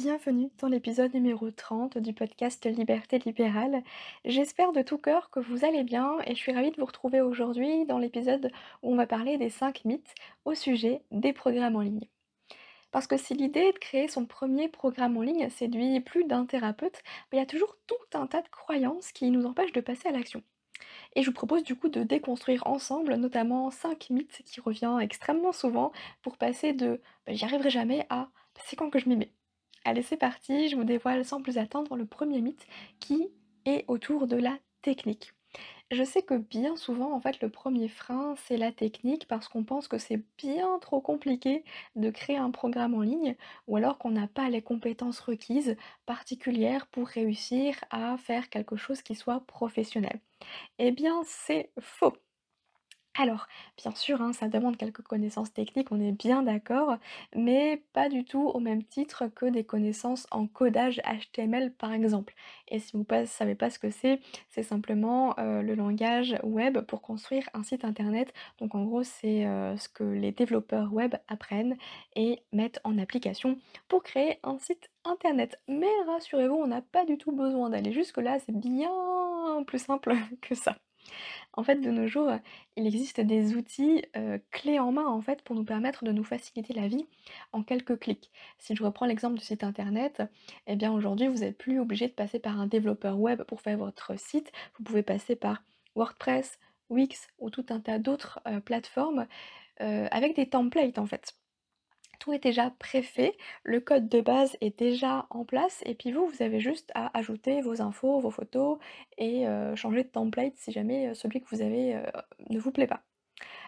Bienvenue dans l'épisode numéro 30 du podcast Liberté libérale. J'espère de tout cœur que vous allez bien et je suis ravie de vous retrouver aujourd'hui dans l'épisode où on va parler des 5 mythes au sujet des programmes en ligne. Parce que si l'idée de créer son premier programme en ligne séduit plus d'un thérapeute, bah, il y a toujours tout un tas de croyances qui nous empêchent de passer à l'action. Et je vous propose du coup de déconstruire ensemble notamment 5 mythes qui reviennent extrêmement souvent pour passer de bah, j'y arriverai jamais à bah, c'est quand que je m'y mets. Allez, c'est parti, je vous dévoile sans plus attendre le premier mythe qui est autour de la technique. Je sais que bien souvent, en fait, le premier frein, c'est la technique parce qu'on pense que c'est bien trop compliqué de créer un programme en ligne ou alors qu'on n'a pas les compétences requises particulières pour réussir à faire quelque chose qui soit professionnel. Eh bien, c'est faux. Alors, bien sûr, hein, ça demande quelques connaissances techniques, on est bien d'accord, mais pas du tout au même titre que des connaissances en codage HTML par exemple. Et si vous ne savez pas ce que c'est, c'est simplement euh, le langage web pour construire un site internet. Donc en gros, c'est euh, ce que les développeurs web apprennent et mettent en application pour créer un site internet. Mais rassurez-vous, on n'a pas du tout besoin d'aller jusque-là, c'est bien plus simple que ça. En fait, de nos jours, il existe des outils, clés en main, en fait, pour nous permettre de nous faciliter la vie en quelques clics. Si je reprends l'exemple du site internet, eh bien, aujourd'hui, vous n'êtes plus obligé de passer par un développeur web pour faire votre site. Vous pouvez passer par WordPress, Wix ou tout un tas d'autres, plateformes, avec des templates, en fait. Tout est déjà préfait, le code de base est déjà en place et puis vous, vous avez juste à ajouter vos infos, vos photos et changer de template si jamais, celui que vous avez, ne vous plaît pas.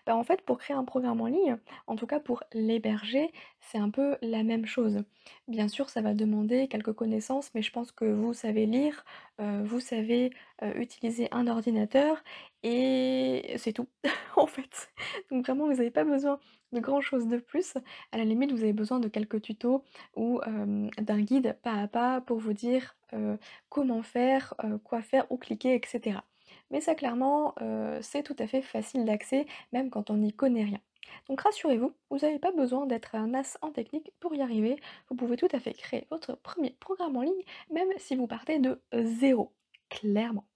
Bah, en fait, pour créer un programme en ligne, en tout cas pour l'héberger, c'est un peu la même chose. Bien sûr, ça va demander quelques connaissances, mais je pense que vous savez lire, heu, vous savez, heu, utiliser un ordinateur et c'est tout, en fait. Donc vraiment, vous n'avez pas besoin de grand chose de plus. À la limite, vous avez besoin de quelques tutos ou, d'un guide pas à pas pour vous dire, comment faire, quoi faire, où cliquer et cetera. Mais ça clairement, heu, c'est tout à fait facile d'accès, même quand on n'y connaît rien. Donc rassurez-vous, vous n'avez pas besoin d'être un as en technique pour y arriver. Vous pouvez tout à fait créer votre premier programme en ligne, même si vous partez de zéro, clairement.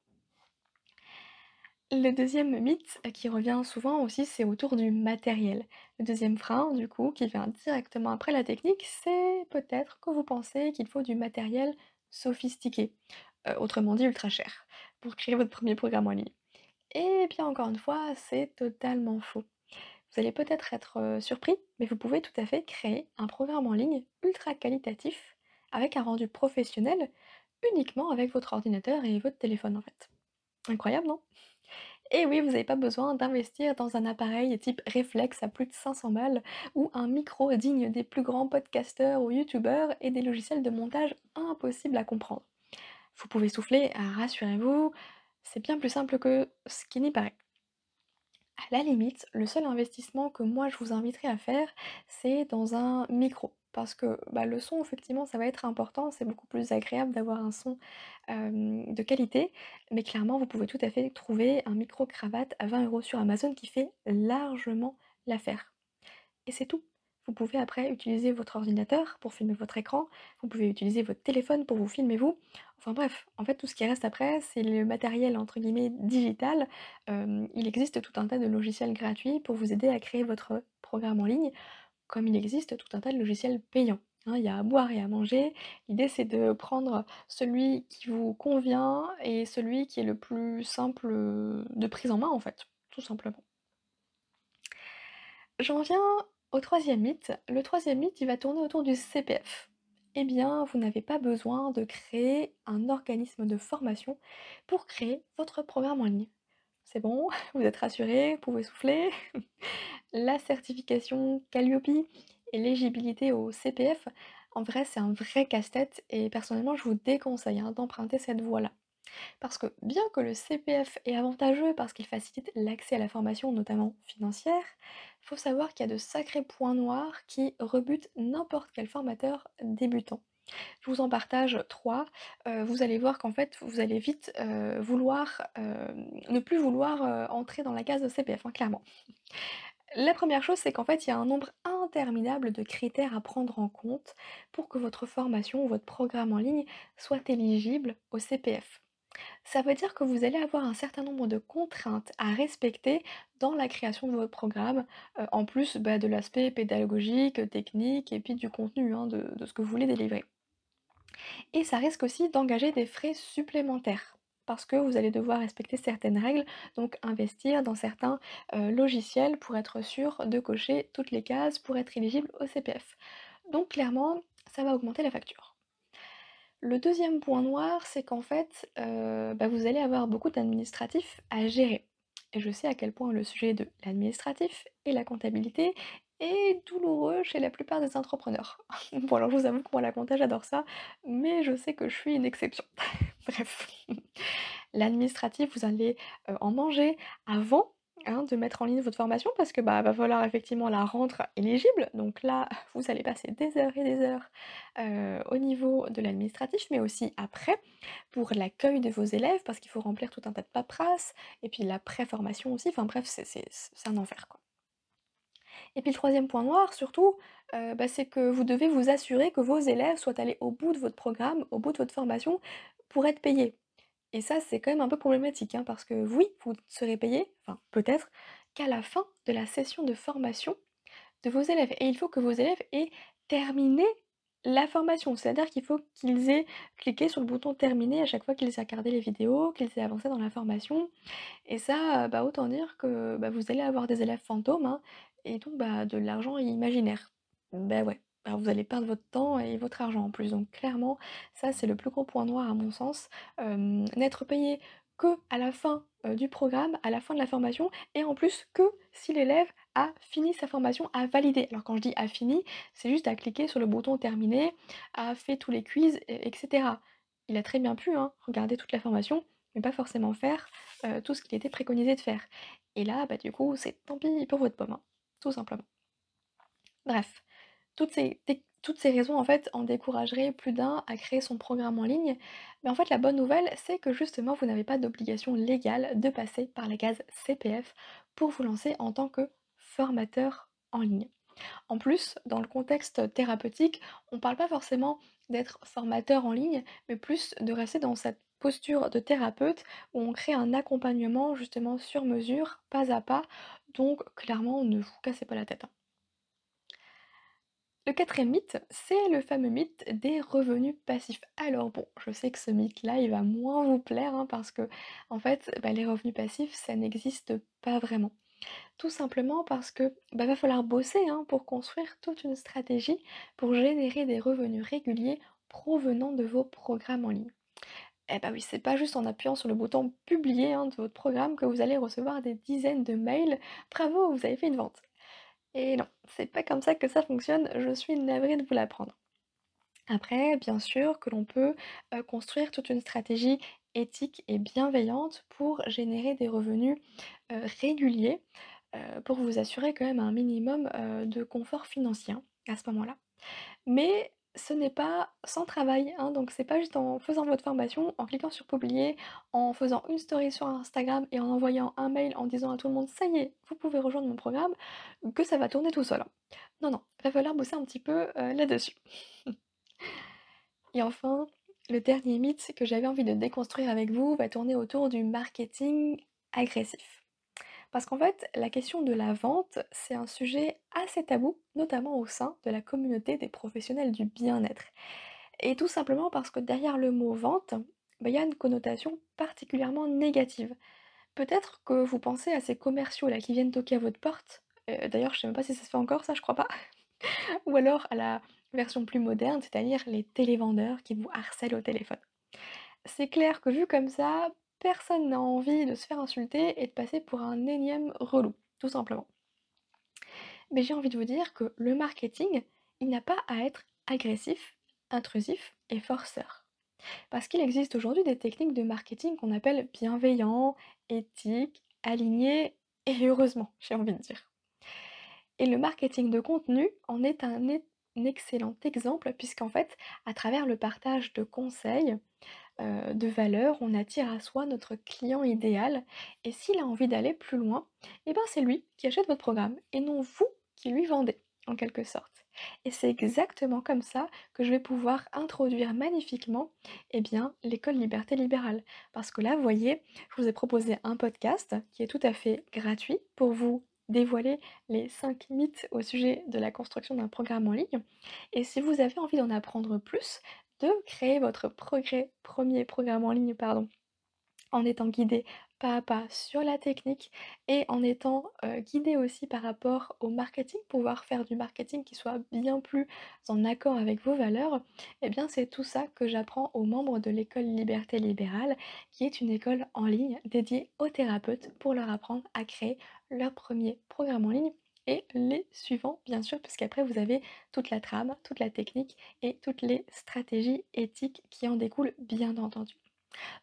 Le deuxième mythe euh, qui revient souvent aussi, c'est autour du matériel. Le deuxième frein, du coup, qui vient directement après la technique, c'est peut-être que vous pensez qu'il faut du matériel sophistiqué, heu, autrement dit ultra cher, pour créer votre premier programme en ligne. Et bien encore une fois, c'est totalement faux. Vous allez peut-être être, heu, surpris, mais vous pouvez tout à fait créer un programme en ligne ultra qualitatif, avec un rendu professionnel, uniquement avec votre ordinateur et votre téléphone, en fait. Incroyable, non? Et oui, vous n'avez pas besoin d'investir dans un appareil type réflexe à plus de 500 balles ou un micro digne des plus grands podcasteurs ou youtubeurs et des logiciels de montage impossibles à comprendre. Vous pouvez souffler, rassurez-vous, c'est bien plus simple que ce qui n'y paraît. À la limite, le seul investissement que moi je vous inviterais à faire, c'est dans un micro. Parce que bah, le son, effectivement, ça va être important, c'est beaucoup plus agréable d'avoir un son de qualité, mais clairement, vous pouvez tout à fait trouver un micro-cravate à 20 euros sur Amazon qui fait largement l'affaire. Et c'est tout. Vous pouvez après utiliser votre ordinateur pour filmer votre écran, vous pouvez utiliser votre téléphone pour vous filmer vous. Enfin bref, en fait tout ce qui reste après, c'est le matériel entre guillemets «digital». Il existe tout un tas de logiciels gratuits pour vous aider à créer votre programme en ligne, comme il existe tout un tas de logiciels payants, hein. Il y a à boire et à manger. L'idée c'est de prendre celui qui vous convient et celui qui est le plus simple, de prise en main en fait, tout simplement. J'en viens au troisième mythe. Le troisième mythe, il va tourner autour du CPF. Eh bien, vous n'avez pas besoin de créer un organisme de formation pour créer votre programme en ligne. C'est bon, vous êtes rassurés, vous pouvez souffler. La certification Calliope et l'éligibilité au CPF, en vrai, c'est un vrai casse-tête et personnellement, je vous déconseille hein, d'emprunter cette voie-là. Parce que bien que le CPF est avantageux parce qu'il facilite l'accès à la formation, notamment financière, faut savoir qu'il y a de sacrés points noirs qui rebutent n'importe quel formateur débutant. Je vous en partage 3. Heu, vous allez voir qu'en fait, vous allez vite, heu, vouloir, hem, ne plus vouloir, entrer dans la case CPF, hein, clairement. La première chose, c'est qu'en fait, il y a un nombre interminable de critères à prendre en compte pour que votre formation ou votre programme en ligne soit éligible au CPF. Ça veut dire que vous allez avoir un certain nombre de contraintes à respecter dans la création de votre programme, heu, en plus, bah, de l'aspect pédagogique, technique et puis du contenu, hein, de de ce que vous voulez délivrer. Et ça risque aussi d'engager des frais supplémentaires. Parce que vous allez devoir respecter certaines règles, donc investir dans certains euh, logiciels pour être sûr de cocher toutes les cases pour être éligible au CPF. Donc clairement, ça va augmenter la facture. Le deuxième point noir, c'est qu'en fait, heu, bah, vous allez avoir beaucoup d'administratifs à gérer. Et je sais à quel point le sujet de l'administratif et la comptabilité est douloureux chez la plupart des entrepreneurs. Bon alors je vous avoue que moi la compta j'adore ça, mais je sais que je suis une exception. Bref. L'administratif, vous allez, heu, en manger avant, hein, de mettre en ligne votre formation parce que, bah, va falloir effectivement la rendre éligible. Donc là, vous allez passer des heures et des heures, heu, au niveau de l'administratif, mais aussi après, pour l'accueil de vos élèves, parce qu'il faut remplir tout un tas de paperasse et puis la pré-formation aussi. Enfin bref, c'est un enfer. Et puis le troisième point noir surtout, heu, bah, c'est que vous devez vous assurer que vos élèves soient allés au bout de votre programme, au bout de votre formation pour être payés. Et ça, c'est quand même un peu problématique, hein, parce que oui, vous serez payé, enfin peut-être, qu'à la fin de la session de formation de vos élèves. Et il faut que vos élèves aient terminé la formation. C'est-à-dire qu'il faut qu'ils aient cliqué sur le bouton terminer à chaque fois qu'ils aient regardé les vidéos, qu'ils aient avancé dans la formation. Et ça, bah, autant dire que bah, vous allez avoir des élèves fantômes, hein, et donc bah, de l'argent imaginaire. Bah ouais. Vous allez perdre votre temps et votre argent en plus. Donc clairement, ça c'est le plus gros point noir à mon sens. N'être payé que à la fin, du programme, à la fin de la formation et en plus que si l'élève a fini sa formation, a validé. Alors quand je dis a fini, c'est juste à cliquer sur le bouton terminer, a fait tous les quiz et et Il a très bien pu, hein, regarder toute la formation, mais pas forcément faire, tout ce qu'il était préconisé de faire. Et là, bah, du coup, c'est tant pis pour votre pomme, hein, tout simplement. Bref. Toutes ces raisons, en fait, en décourageraient plus d'un à créer son programme en ligne. Mais en fait, la bonne nouvelle, c'est que justement, vous n'avez pas d'obligation légale de passer par la case CPF pour vous lancer en tant que formateur en ligne. En plus, dans le contexte thérapeutique, on ne parle pas forcément d'être formateur en ligne, mais plus de rester dans cette posture de thérapeute où on crée un accompagnement justement sur mesure, pas à pas. Donc clairement, ne vous cassez pas la tête, hein. Le quatrième mythe, c'est le fameux mythe des revenus passifs. Alors bon, je sais que ce mythe-là, il va moins vous plaire, hein, parce que en fait, bah, les revenus passifs, ça n'existe pas vraiment. Tout simplement parce que bah, va falloir bosser hein, pour construire toute une stratégie pour générer des revenus réguliers provenant de vos programmes en ligne. Eh bah oui, c'est pas juste en appuyant sur le bouton publier hein, de votre programme que vous allez recevoir des dizaines de mails. Bravo, vous avez fait une vente. Et non, c'est pas comme ça que ça fonctionne, je suis navrée de vous l'apprendre. Après, bien sûr que l'on peut, heu, construire toute une stratégie éthique et bienveillante pour générer des revenus, heu, réguliers, heu, pour vous assurer quand même un minimum, de confort financier, hein, à ce moment-là. Mais ce n'est pas sans travail, hein, donc c'est pas juste en faisant votre formation, en cliquant sur publier, en faisant une story sur Instagram et en envoyant un mail en disant à tout le monde: «Ça y est, vous pouvez rejoindre mon programme», que ça va tourner tout seul, hein. Non, non, il va falloir bosser un petit peu, heu, là-dessus. Et enfin, le dernier mythe que j'avais envie de déconstruire avec vous va tourner autour du marketing agressif. Parce qu'en fait, la question de la vente, c'est un sujet assez tabou, notamment au sein de la communauté des professionnels du bien-être. Et tout simplement parce que derrière le mot vente, bah, il y a une connotation particulièrement négative. Peut-être que vous pensez à ces commerciaux là qui viennent toquer à votre porte. Euh, D'ailleurs, je sais même pas si ça se fait encore, ça, je crois pas. Ou alors à la version plus moderne, c'est-à-dire les télévendeurs qui vous harcèlent au téléphone. C'est clair que vu comme ça, personne n'a envie de se faire insulter et de passer pour un énième relou, tout simplement. Mais j'ai envie de vous dire que le marketing, il n'a pas à être agressif, intrusif et forceur. Parce qu'il existe aujourd'hui des techniques de marketing qu'on appelle bienveillants, éthiques, alignés et heureusement, j'ai envie de dire. Et le marketing de contenu en est un excellent exemple puisqu'en fait, à travers le partage de conseils, heu, de valeurs, on attire à soi notre client idéal et s'il a envie d'aller plus loin, et ben, c'est lui qui achète votre programme et non vous qui lui vendez, en quelque sorte. Et c'est exactement comme ça que je vais pouvoir introduire magnifiquement, eh bien, l'école Liberté Libérale. Parce que là, vous voyez, je vous ai proposé un podcast qui est tout à fait gratuit pour vous dévoiler les 5 mythes au sujet de la construction d'un programme en ligne et si vous avez envie d'en apprendre plus, de créer votre progrès 1 programme en ligne, pardon, en étant guidé pas à pas sur la technique et en étant, guidé aussi par rapport au marketing, pouvoir faire du marketing qui soit bien plus en accord avec vos valeurs, et bien, c'est tout ça que j'apprends aux membres de l'école Liberté Libérale, qui est une école en ligne dédiée aux thérapeutes pour leur apprendre à créer leur premier programme en ligne et les suivants, bien sûr, puisqu'après vous avez toute la trame, toute la technique et toutes les stratégies éthiques qui en découlent, bien entendu.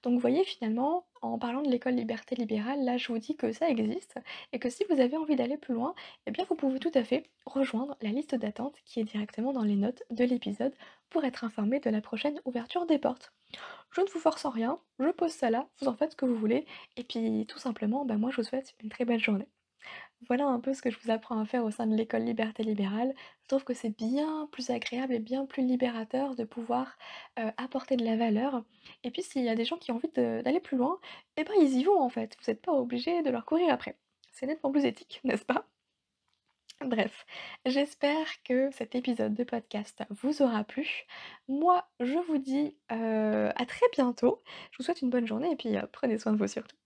Donc vous voyez finalement, en parlant de l'école Liberté Libérale, là je vous dis que ça existe et que si vous avez envie d'aller plus loin, eh bien vous pouvez tout à fait rejoindre la liste d'attente qui est directement dans les notes de l'épisode pour être informé de la prochaine ouverture des portes. Je ne vous force en rien, je pose ça là, vous en faites ce que vous voulez et puis tout simplement, bah, moi je vous souhaite une très belle journée. Voilà un peu ce que je vous apprends à faire au sein de l'école Liberté Libérale. Je trouve que c'est bien plus agréable et bien plus libérateur de pouvoir, apporter de la valeur et puis s'il y a des gens qui ont envie d'aller plus loin, et ben, ils y vont en fait. Vous êtes pas obligé de leur courir après. C'est nettement plus éthique, n'est-ce pas? Bref, j'espère que cet épisode de podcast vous aura plu. Moi, je vous dis, à très bientôt. Je vous souhaite une bonne journée et puis, heu, prenez soin de vous surtout.